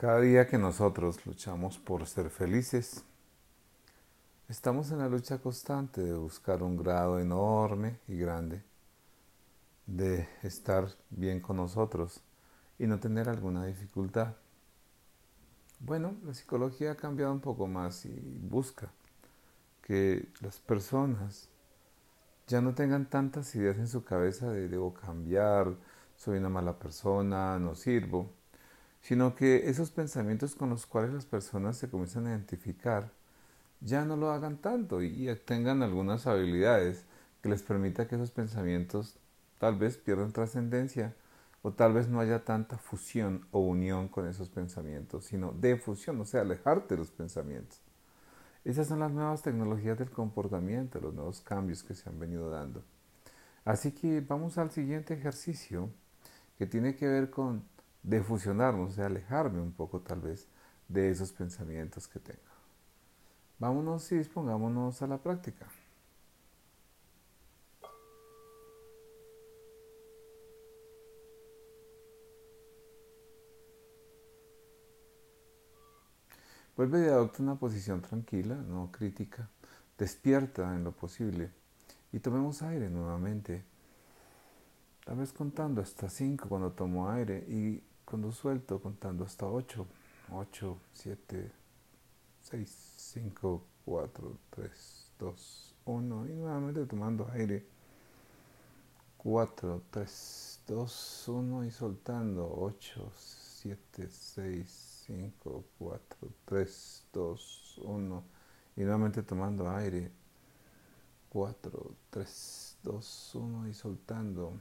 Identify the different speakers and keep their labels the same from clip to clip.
Speaker 1: Cada día que nosotros luchamos por ser felices, estamos en la lucha constante de buscar un grado enorme y grande de estar bien con nosotros y no tener alguna dificultad. Bueno, la psicología ha cambiado un poco más y busca que las personas ya no tengan tantas ideas en su cabeza de debo cambiar, soy una mala persona, no sirvo, sino que esos pensamientos con los cuales las personas se comienzan a identificar ya no lo hagan tanto y tengan algunas habilidades que les permita que esos pensamientos tal vez pierdan trascendencia o tal vez no haya tanta fusión o unión con esos pensamientos, sino de fusión, o sea, alejarte de los pensamientos. Esas son las nuevas tecnologías del comportamiento, los nuevos cambios que se han venido dando. Así que vamos al siguiente ejercicio que tiene que ver con defusionarnos, o sea, alejarme un poco tal vez de esos pensamientos que tengo. Vámonos y dispongámonos a la práctica. Vuelve y adopta una posición tranquila, no crítica, despierta en lo posible y tomemos aire nuevamente. Tal vez contando hasta 5 cuando tomo aire y cuando suelto contando hasta 8. 8, 7, 6, 5, 4, 3, 2, 1 y nuevamente tomando aire. 4, 3, 2, 1 y soltando 8, 7, 6, 5, 4, 3, 2, 1 y nuevamente tomando aire 4, 3, 2, 1 y soltando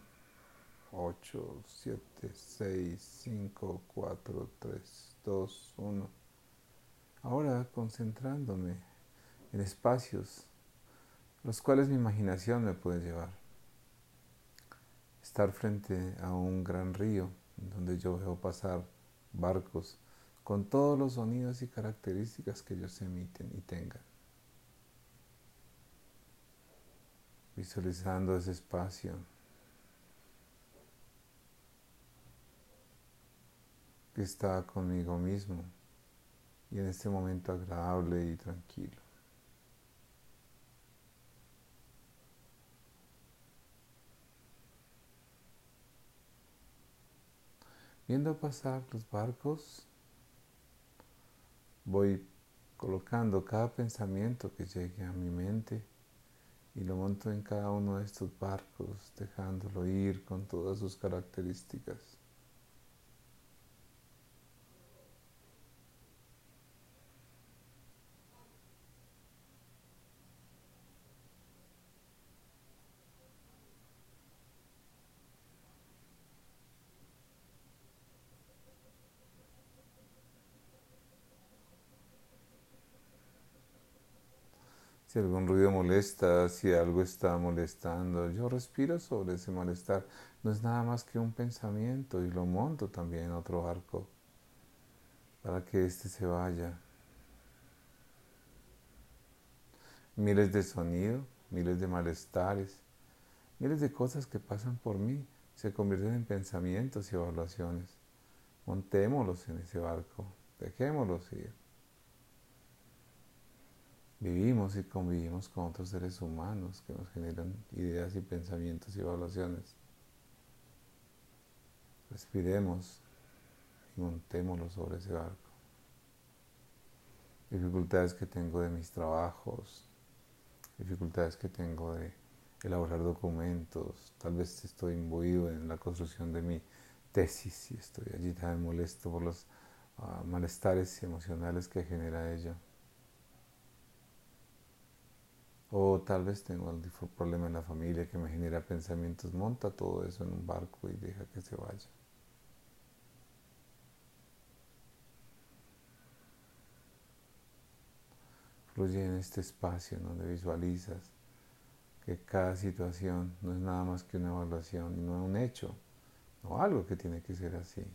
Speaker 1: 8, 7, 6, 5, 4, 3, 2, 1. Ahora concentrándome en espacios los cuales mi imaginación me puede llevar. Estar frente a un gran río donde yo veo pasar barcos con todos los sonidos y características que ellos emiten y tengan. Visualizando ese espacio. Que está conmigo mismo y en este momento agradable y tranquilo. Viendo pasar los barcos, voy colocando cada pensamiento que llegue a mi mente y lo monto en cada uno de estos barcos, dejándolo ir con todas sus características. Si algún ruido molesta, si algo está molestando, yo respiro sobre ese malestar. No es nada más que un pensamiento y lo monto también en otro arco para que éste se vaya. Miles de sonidos, miles de malestares, miles de cosas que pasan por mí se convierten en pensamientos y evaluaciones. Montémoslos en ese barco, dejémoslos ir. Vivimos y convivimos con otros seres humanos que nos generan ideas y pensamientos y evaluaciones. Respiremos y montémoslo sobre ese barco. Dificultades que tengo de mis trabajos, dificultades que tengo de elaborar documentos, tal vez estoy imbuido en la construcción de mi tesis y estoy allí tan molesto por los uh, malestares emocionales que genera ello. O tal vez tengo algún problema en la familia que me genera pensamientos. Monta todo eso en un barco y deja que se vaya. Fluye en este espacio donde visualizas que cada situación no es nada más que una evaluación y no un hecho, no algo que tiene que ser así.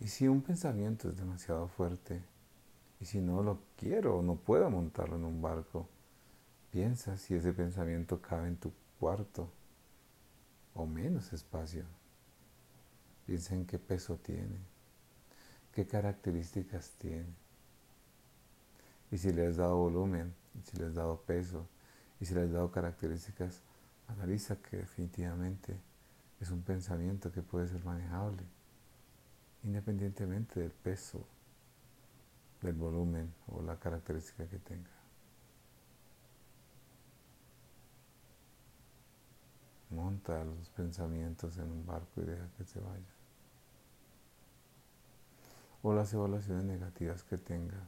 Speaker 1: Y si un pensamiento es demasiado fuerte, y si no lo quiero o no puedo montarlo en un barco, piensa si ese pensamiento cabe en tu cuarto o menos espacio. Piensa en qué peso tiene, qué características tiene. Y si le has dado volumen, si le has dado peso, y si le has dado características, analiza que definitivamente es un pensamiento que puede ser manejable, independientemente del peso, del volumen o la característica que tenga. Monta los pensamientos en un barco y deja que se vaya. O las evaluaciones negativas que tenga.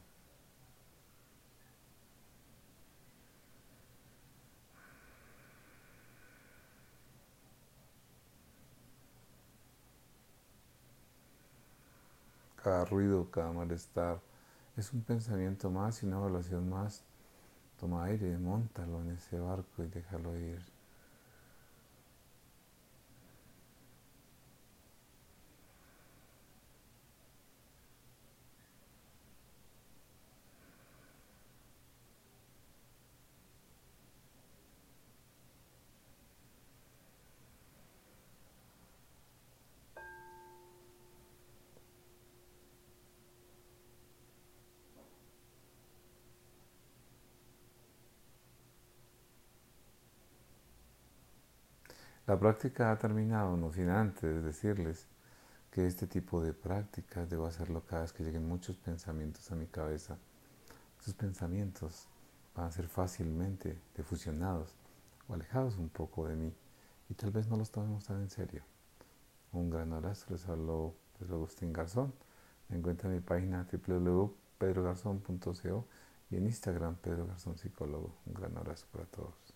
Speaker 1: Cada ruido, cada malestar es un pensamiento más y una evaluación más. Toma aire, montalo en ese barco y déjalo ir. La práctica ha terminado, no sin antes decirles que este tipo de prácticas debo hacerlo cada vez que lleguen muchos pensamientos a mi cabeza. Esos pensamientos van a ser fácilmente defusionados o alejados un poco de mí y tal vez no los tomemos tan en serio. Un gran abrazo, les habló Pedro Agustín Garzón. Me encuentra en mi página www.pedrogarzón.co y en Instagram Pedro Garzón Psicólogo. Un gran abrazo para todos.